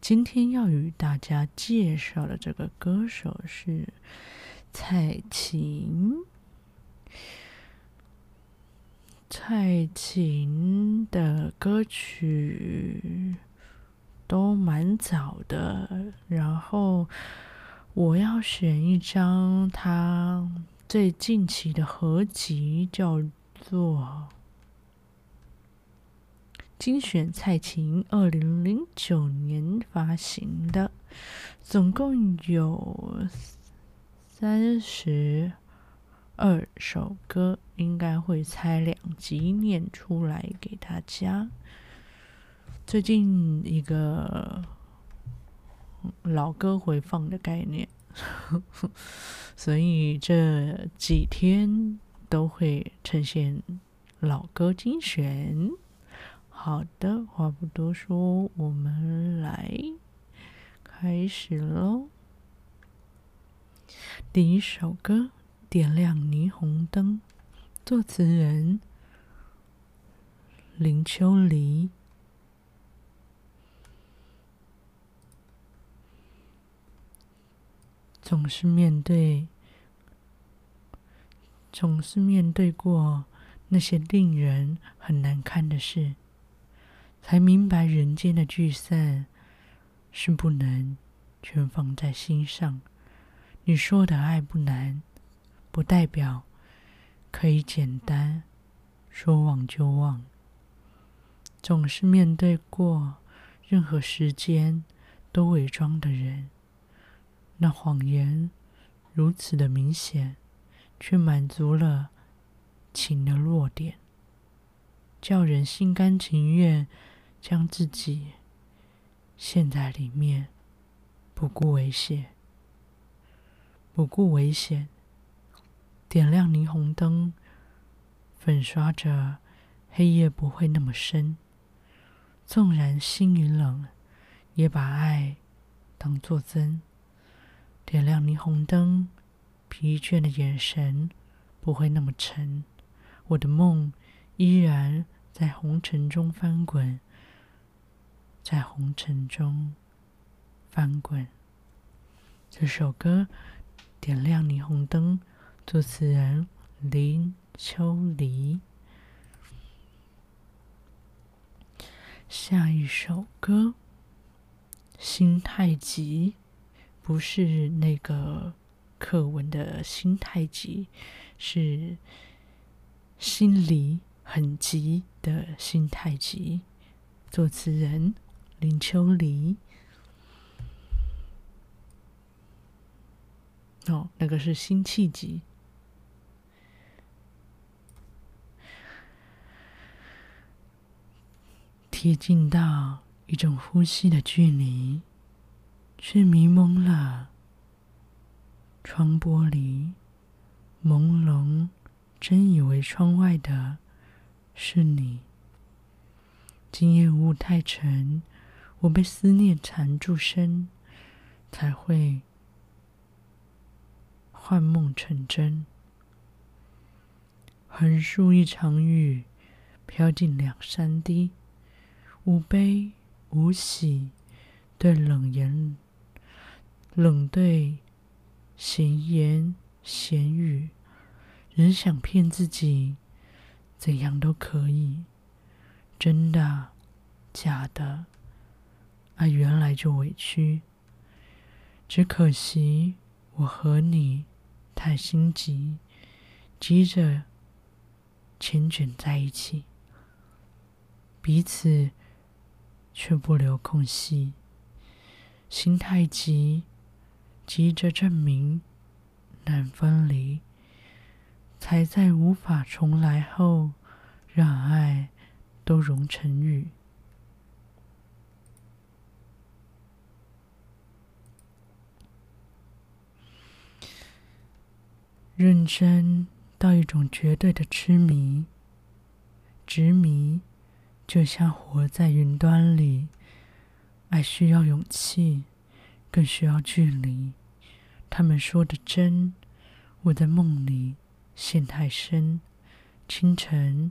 今天要与大家介绍的这个歌手是蔡琴。蔡琴的歌曲都蛮早的，然后我要选一张她最近期的合集，叫做。精选蔡琴二零零九年发行的，总共有三十二首歌，应该会拆两集念出来给大家。最近一个老歌回放的概念，所以这几天都会呈现老歌精选。好的，话不多说，我们来开始喽。第一首歌《点亮霓虹灯》，作词人林秋离。总是面对，总是面对过那些令人很难堪的事。才明白，人间的聚散是不能全放在心上。你说的爱不难，不代表可以简单说忘就忘。总是面对过任何时间都伪装的人，那谎言如此的明显，却满足了情的弱点，叫人心甘情愿。将自己陷在里面，不顾危险，不顾危险，点亮霓虹灯，粉刷着黑夜不会那么深。纵然心已冷，也把爱当作真。点亮霓虹灯，疲倦的眼神不会那么沉。我的梦依然在红尘中翻滚。在红尘中翻滚。这首歌《点亮霓虹灯》，作词人林秋离。下一首歌《心太急》，不是那个课文的心太急，是心里很急的心太急。作词人。林秋离，哦，那个是辛弃疾。贴近到一种呼吸的距离，却迷蒙了窗玻璃，朦胧，真以为窗外的是你。今夜雾太沉。我被思念缠住身，才会幻梦成真。横竖一场雨，飘进两三滴，无悲无喜，对冷言冷对闲言闲语，仍想骗自己，怎样都可以，真的假的？爱原来就委屈，只可惜我和你太心急，急着繾卷在一起，彼此却不留空隙。心太急，急着证明难分离，才在无法重来后，让爱都融成雨。认真到一种绝对的痴迷、执迷，就像活在云端里。爱需要勇气，更需要距离。他们说的真，我在梦里陷太深，清晨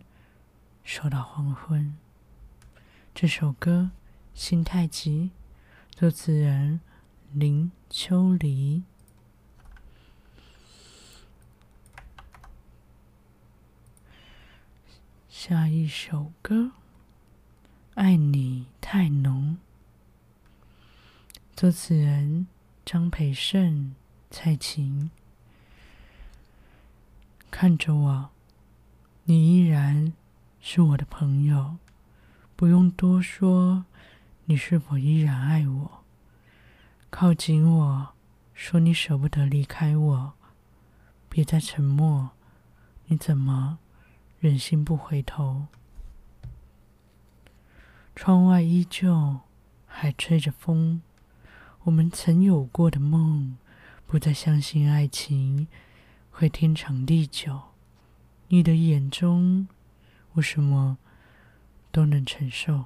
说到黄昏。这首歌《心太急》，作词人林秋离。下一首歌，《爱你太浓》，作词人张培盛、蔡琴。看着我，你依然是我的朋友，不用多说，你是否依然爱我？靠近我，说你舍不得离开我，别再沉默，你怎么？忍心不回头，窗外依旧还吹着风。我们曾有过的梦，不再相信爱情会天长地久。你的眼中，我什么都能承受。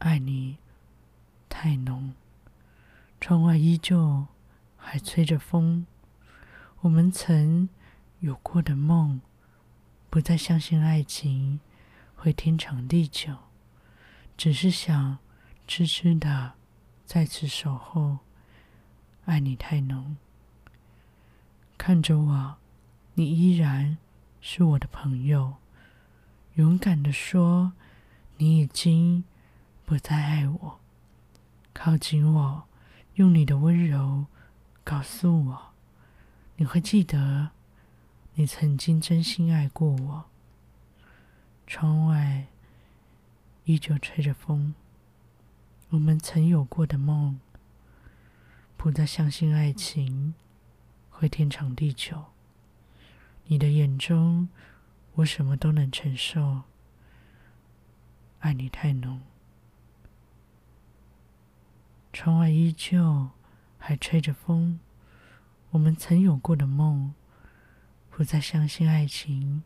爱你太浓，窗外依旧还吹着风。我们曾有过的梦。不再相信爱情会天长地久，只是想痴痴的在此守候。爱你太浓，看着我，你依然是我的朋友。勇敢的说，你已经不再爱我。靠近我，用你的温柔告诉我，你会记得。你曾经真心爱过我。窗外依旧吹着风，我们曾有过的梦，不再相信爱情会天长地久。你的眼中，我什么都能承受。爱你太浓，窗外依旧还吹着风，我们曾有过的梦。不再相信爱情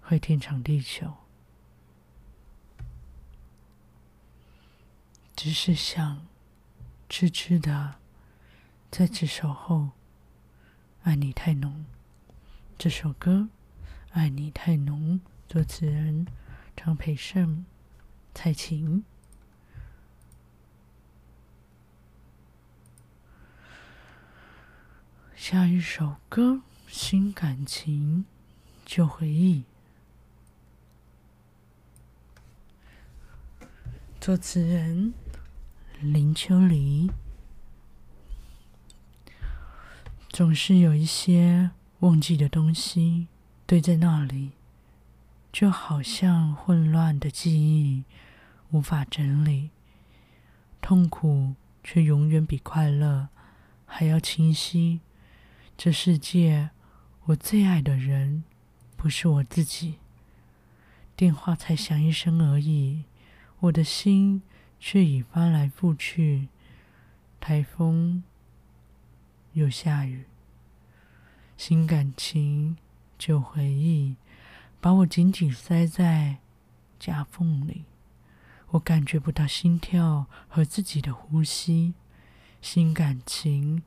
会天长地久，只是想痴痴的在此守候。爱你太浓，这首歌《爱你太浓》，作词人张培盛、蔡琴。下一首歌。新感情，旧回忆。作词人林秋离。总是有一些忘记的东西堆在那里，就好像混乱的记忆无法整理。痛苦却永远比快乐还要清晰。这世界。我最爱的人不是我自己，电话才响一声而已，我的心却已翻来覆去。台风又下雨，新感情旧回忆，把我紧紧塞在夹缝里，我感觉不到心跳和自己的呼吸。新感情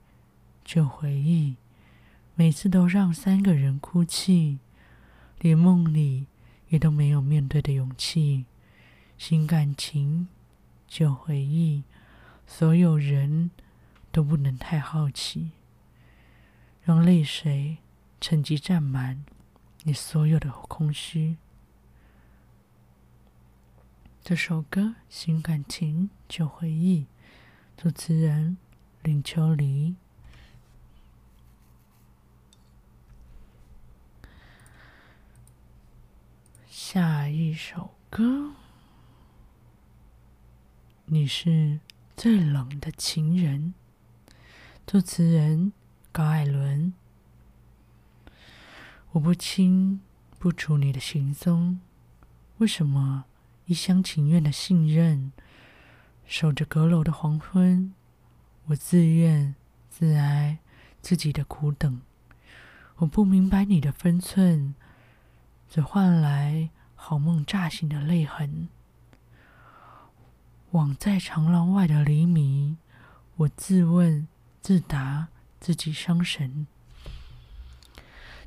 旧回忆。每次都让三个人哭泣，连梦里也都没有面对的勇气。新感情，旧回忆，所有人都不能太好奇，让泪水趁机占满你所有的空虚。这首歌《新感情，旧回忆》，主持人林秋离。下一首歌，你是最冷的情人。作词人高艾伦。我不清不楚你的行踪，为什么一厢情愿的信任，守着阁楼的黄昏，我自怨自哀自己的苦等。我不明白你的分寸，只换来好梦乍醒的泪痕。枉在长廊外的黎明，我自问自答，自己伤神。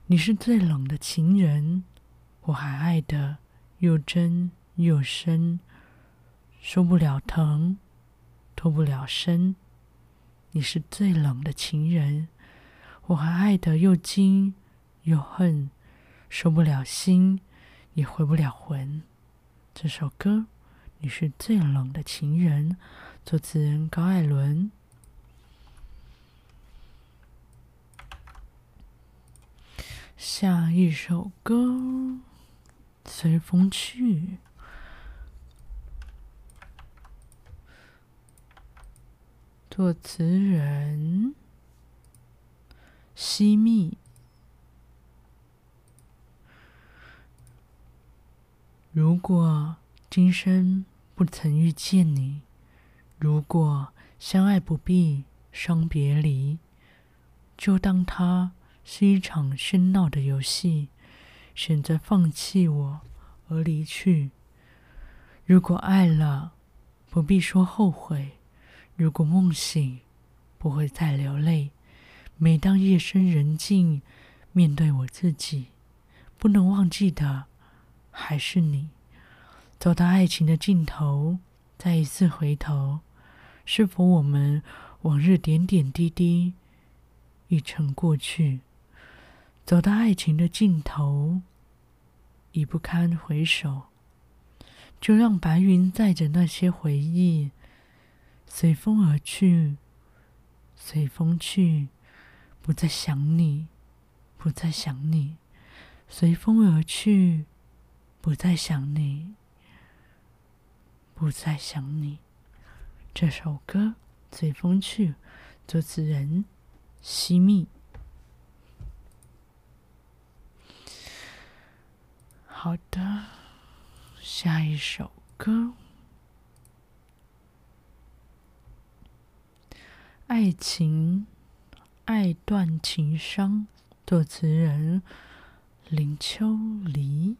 你是最冷的情人，我还爱得又真又深，受不了疼，脱不了身。你是最冷的情人。我还爱得又惊又恨，收不了心，也回不了魂。这首歌，你是最冷的情人，作词人高艾伦。下一首歌，《随风去》，作词人。西蜜。如果今生不曾遇见你，如果相爱不必伤别离，就当它是一场喧闹的游戏，选择放弃我而离去。如果爱了，不必说后悔；如果梦醒，不会再流泪。每当夜深人静，面对我自己，不能忘记的还是你。走到爱情的尽头，再一次回头，是否我们往日点点滴滴已成过去？走到爱情的尽头，已不堪回首，就让白云载着那些回忆，随风而去，随风去。不再想你，不再想你，随风而去。不再想你，不再想你。这首歌《随风去》，作词人惜蜜。好的，下一首歌，《爱情》。爱断情伤，作词人林秋离。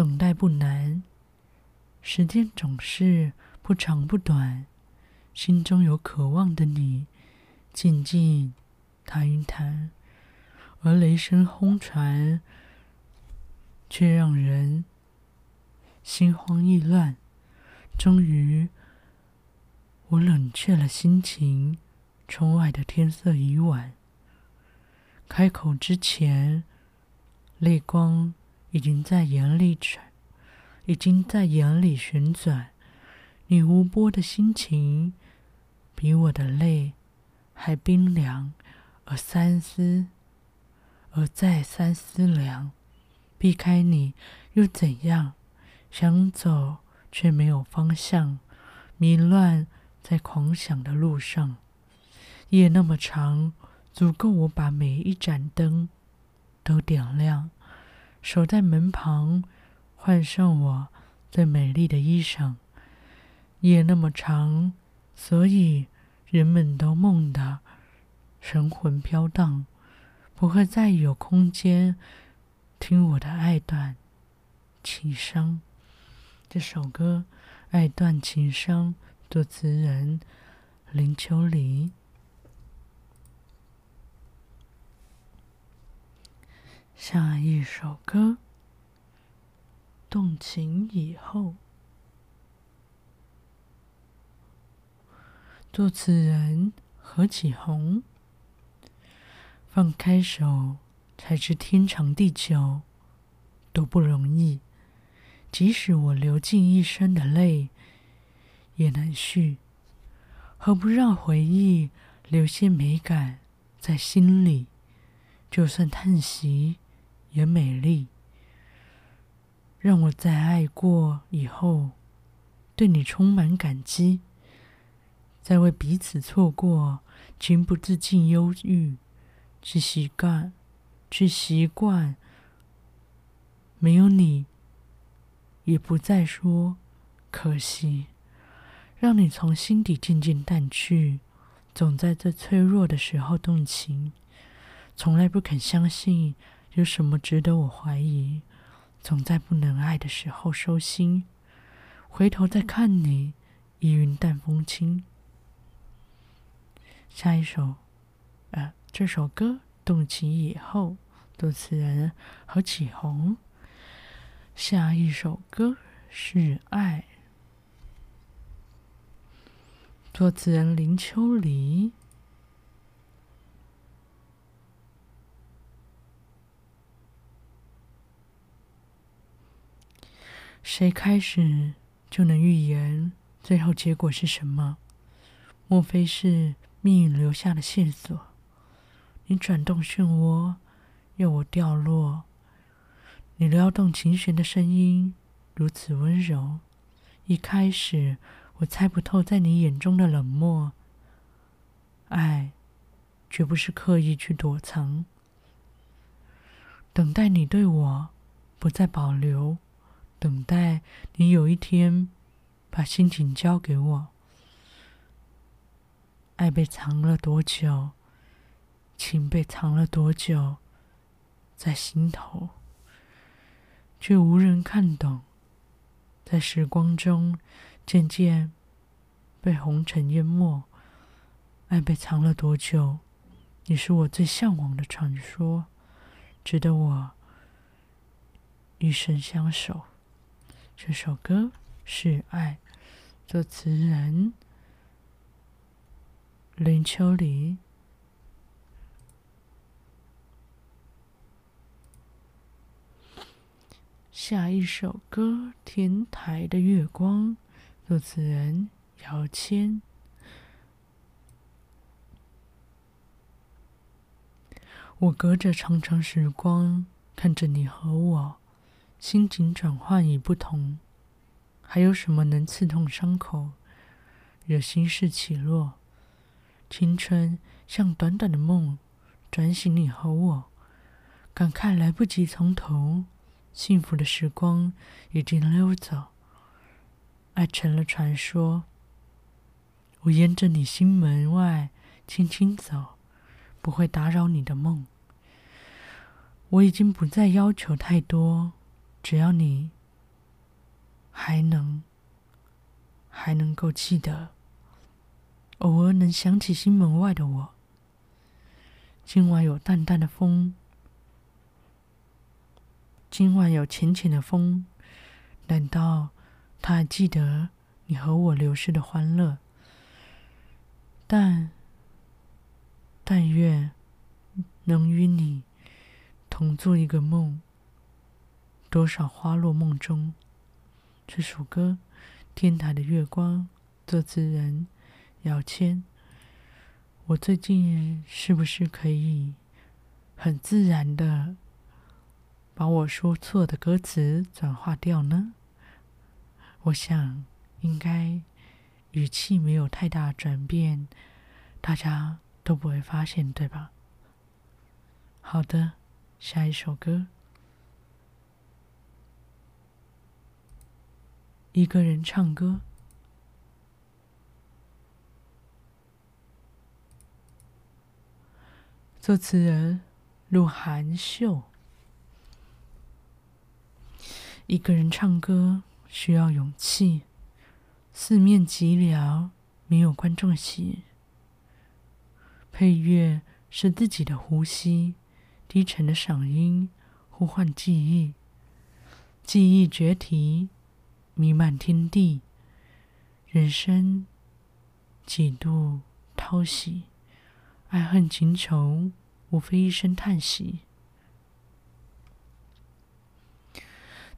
等待不难，时间总是不长不短。心中有渴望的你，静静谈一谈，而雷声轰传，却让人心慌意乱。终于，我冷却了心情。窗外的天色已晚，开口之前，泪光已经在眼里转，已经在眼里旋转。你无波的心情，比我的泪还冰凉，而三思，而再三思量，避开你又怎样？想走却没有方向，迷乱在狂想的路上。夜那么长，足够我把每一盏灯都点亮，守在门旁，换上我最美丽的衣裳。夜那么长，所以人们都梦得神魂飘荡，不会再有空间听我的爱断情伤。这首歌《爱断情伤》，作词人林秋离。下一首歌，《动情以后》，作词人何启宏。放开手，才知天长地久，多不容易。即使我流尽一生的泪，也难续。何不让回忆留些美感在心里？就算叹息。也美丽，让我在爱过以后，对你充满感激。在为彼此错过，情不自禁忧郁，去习惯，去习惯。没有你，也不再说可惜。让你从心底渐渐淡去，总在这脆弱的时候动情。从来不肯相信有什么值得我怀疑，总在不能爱的时候收心，回头再看你，已云淡风轻。下一首，呃，这首歌动情以后，作词人何启宏。下一首歌是《爱》，作词人林秋离。谁开始就能预言最后结果是什么？莫非是命运留下的线索？你转动漩涡，要我掉落。你撩动琴弦的声音如此温柔。一开始我猜不透，在你眼中的冷漠。爱，绝不是刻意去躲藏，等待你对我不再保留。等待你有一天把心情交给我，爱被藏了多久，情被藏了多久，在心头，却无人看懂，在时光中渐渐被红尘淹没。爱被藏了多久？你是我最向往的传说，值得我一生相守。这首歌是《爱》，作词人林秋离。下一首歌《天台的月光》，作词人姚谦。我隔着长长时光，看着你和我。心境转换已不同，还有什么能刺痛伤口，惹心事起落？青春像短短的梦，转醒你和我，感慨来不及从头，幸福的时光已经溜走，爱成了传说。我沿着你心门外轻轻走，不会打扰你的梦。我已经不再要求太多。只要你还能还能够记得，偶尔能想起心门外的我。今晚有淡淡的风，今晚有浅浅的风，难道他还记得你和我流逝的欢乐？但但愿能与你同做一个梦。多少花落梦中，这首歌《天台的月光》，作词人姚谦。我最近是不是可以很自然的把我说错的歌词转化掉呢？我想应该语气没有太大转变，大家都不会发现，对吧？好的，下一首歌。一个人唱歌，作词人鹿晗秀。一个人唱歌需要勇气，四面寂寥，没有观众席。配乐是自己的呼吸，低沉的嗓音呼唤记忆，记忆决堤。弥漫天地，人生几度淘洗，爱恨情仇，无非一声叹息。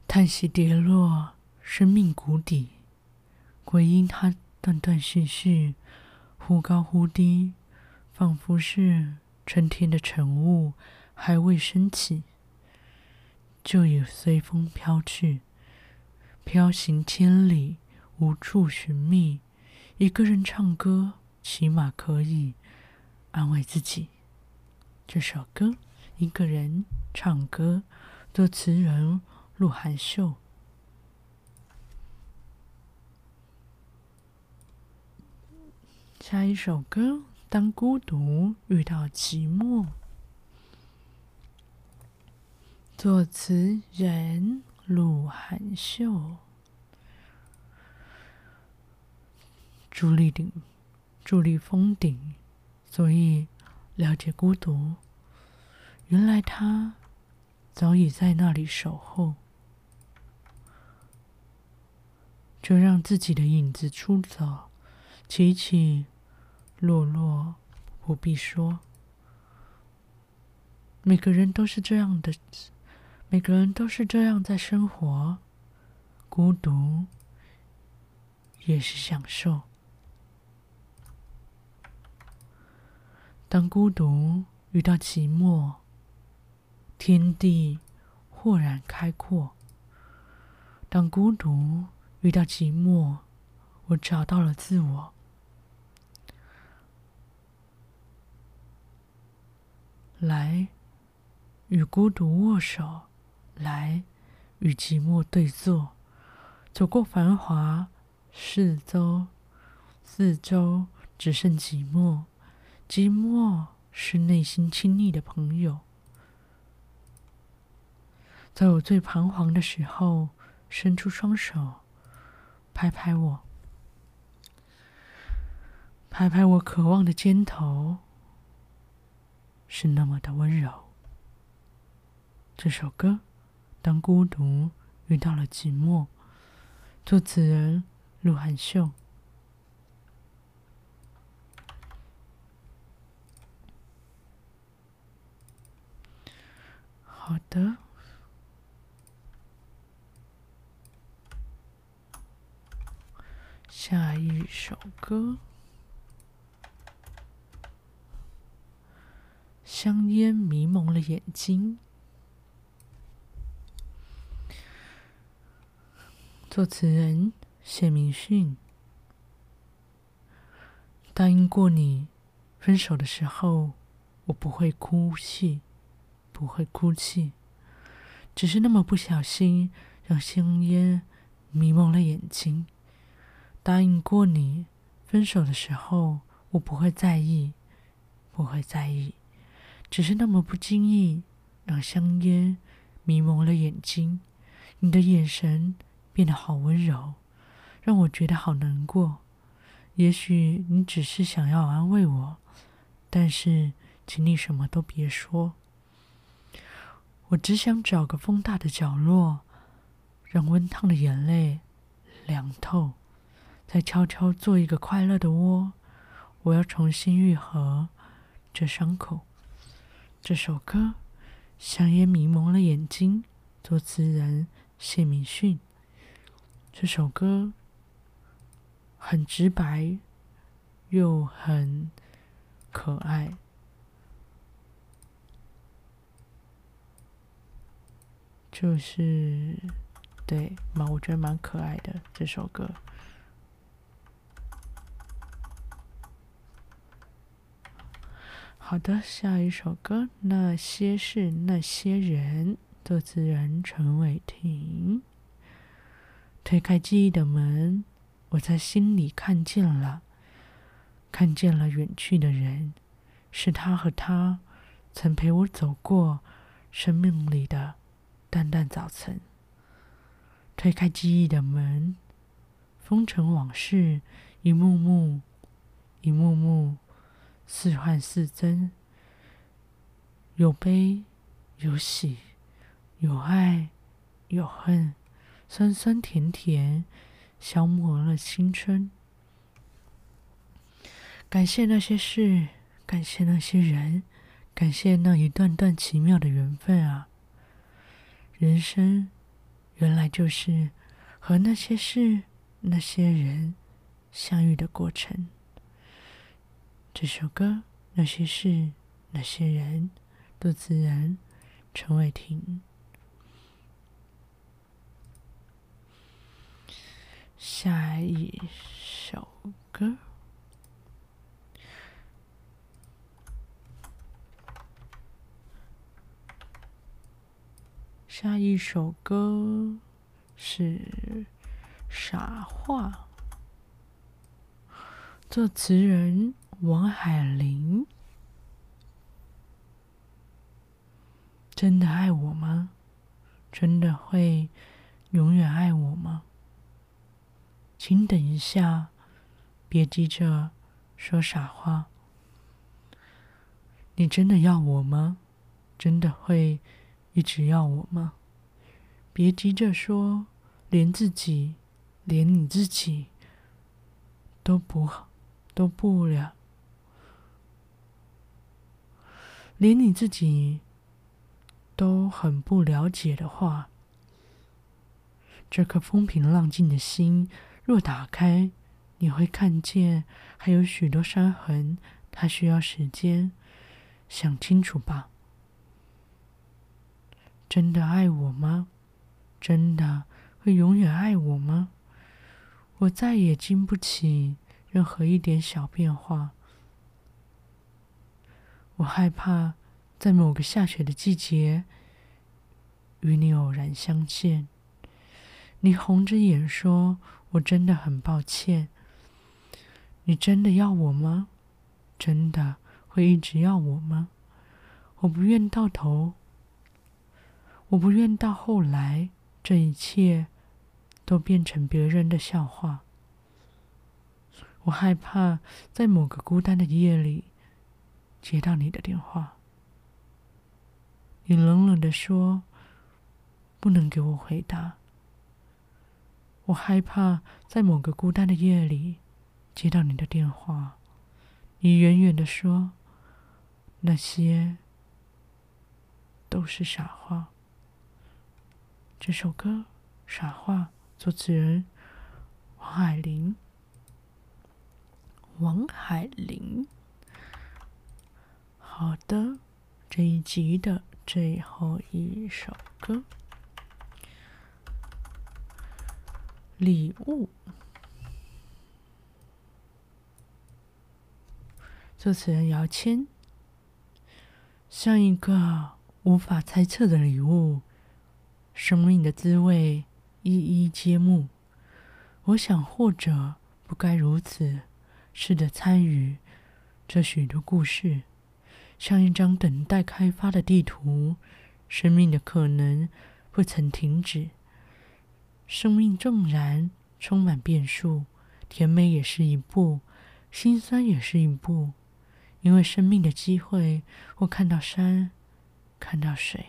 叹息跌落生命谷底，归因它断断续续，忽高忽低，仿佛是春天的晨雾还未升起，就已随风飘去。飘行千里，无处寻觅。一个人唱歌，起码可以安慰自己。这首歌《一个人唱歌》，作词人鹿晗秀。下一首歌《当孤独遇到寂寞》，作词人鹿晗秀。伫立顶，伫立峰顶，所以了解孤独。原来他早已在那里守候。就让自己的影子出走，起起落落，不必说。每个人都是这样的，每个人都是这样在生活，孤独也是享受。当孤独遇到寂寞，天地豁然开阔。当孤独。遇到寂寞，我找到了自我。来，与孤独握手，来，与寂寞对坐。走过繁华，四周，四周只剩寂寞。寂寞是内心亲密的朋友。在我最彷徨的时候，伸出双手。拍拍我，拍拍我渴望的肩头，是那么的温柔。这首歌，当孤独遇到了寂寞，作词人鹿晗秀。好的。下一首歌，香烟迷蒙了眼睛。作词人谢明训。答应过你，分手的时候我不会哭泣，不会哭泣，只是那么不小心，让香烟迷蒙了眼睛。答应过你，分手的时候我不会在意，不会在意，只是那么不经意，让香烟迷蒙了眼睛。你的眼神变得好温柔，让我觉得好难过。也许你只是想要安慰我，但是请你什么都别说。我只想找个风大的角落，让温烫的眼泪凉透。再悄悄做一个快乐的窝，我要重新愈合这伤口。这首歌，香烟迷蒙了眼睛，作词人谢明训。这首歌很直白，又很可爱，就是对，蛮我觉得蛮可爱的这首歌。好的，下一首歌，那些事，那些人，作词人陈伟霆。推开记忆的门，我在心里看见了，看见了远去的人，是他和他，曾陪我走过生命里的淡淡早晨。推开记忆的门，风尘往事，一幕幕，一幕幕。似幻似真，有悲有喜，有爱有恨，酸酸甜甜，消磨了青春。感谢那些事，感谢那些人，感谢那一段段奇妙的缘分啊！人生原来就是和那些事、那些人相遇的过程。这首歌，那些事，那些人，作词人陈伟霆。下一首歌，下一首歌是《傻话》，作词人。王海玲，真的爱我吗？真的会永远爱我吗？请等一下，别急着说傻话。你真的要我吗？真的会一直要我吗？别急着说，连自己，连你自己都不都不了，连你自己都很不了解的话，这颗风平浪静的心若打开，你会看见还有许多伤痕，它需要时间。想清楚吧，真的爱我吗？真的会永远爱我吗？我再也经不起任何一点小变化。我害怕在某个下雪的季节与你偶然相见，你红着眼说：“我真的很抱歉。”你真的要我吗？真的？会一直要我吗？我不愿到头，我不愿到后来，这一切都变成别人的笑话。我害怕在某个孤单的夜里接到你的电话，你冷冷地说：“不能给我回答。”我害怕在某个孤单的夜里接到你的电话，你远远的说。那些都是傻话。这首歌《傻话》，作词人王海玲。王海玲。好的，这一集的最后一首歌，《礼物》，作词人姚谦。像一个无法猜测的礼物，生命的滋味一一揭幕。我想，或者不该如此，试着参与这许多故事，像一张等待开发的地图。生命的可能不曾停止，生命纵然充满变数，甜美也是一步，心酸也是一步。因为生命的机会，我看到山，看到水，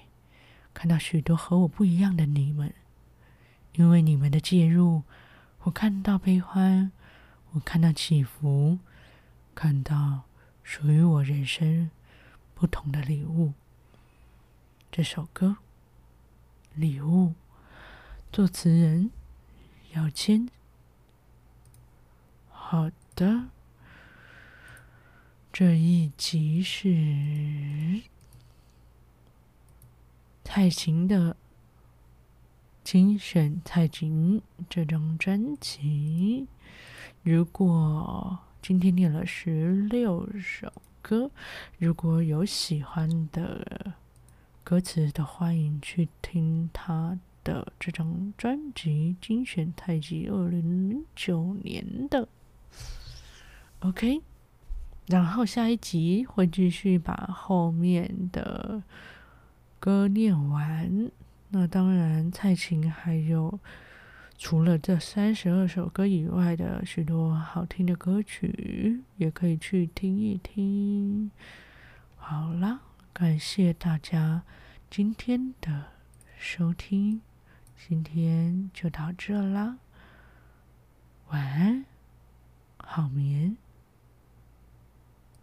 看到许多和我不一样的你们。因为你们的介入，我看到悲欢，我看到起伏，看到属于我人生不同的礼物。这首歌《礼物》，作词人姚谦。好的。这一集是蔡琴的精选蔡琴这张专辑。如果今天念了十六首歌，如果有喜欢的歌词的，欢迎去听他的这张专辑精选太极二零零九年的。OK。然后下一集会继续把后面的歌念完。那当然，蔡琴还有除了这三十二首歌以外的许多好听的歌曲，也可以去听一听。好啦，感谢大家今天的收听，今天就到这了，晚安，好眠。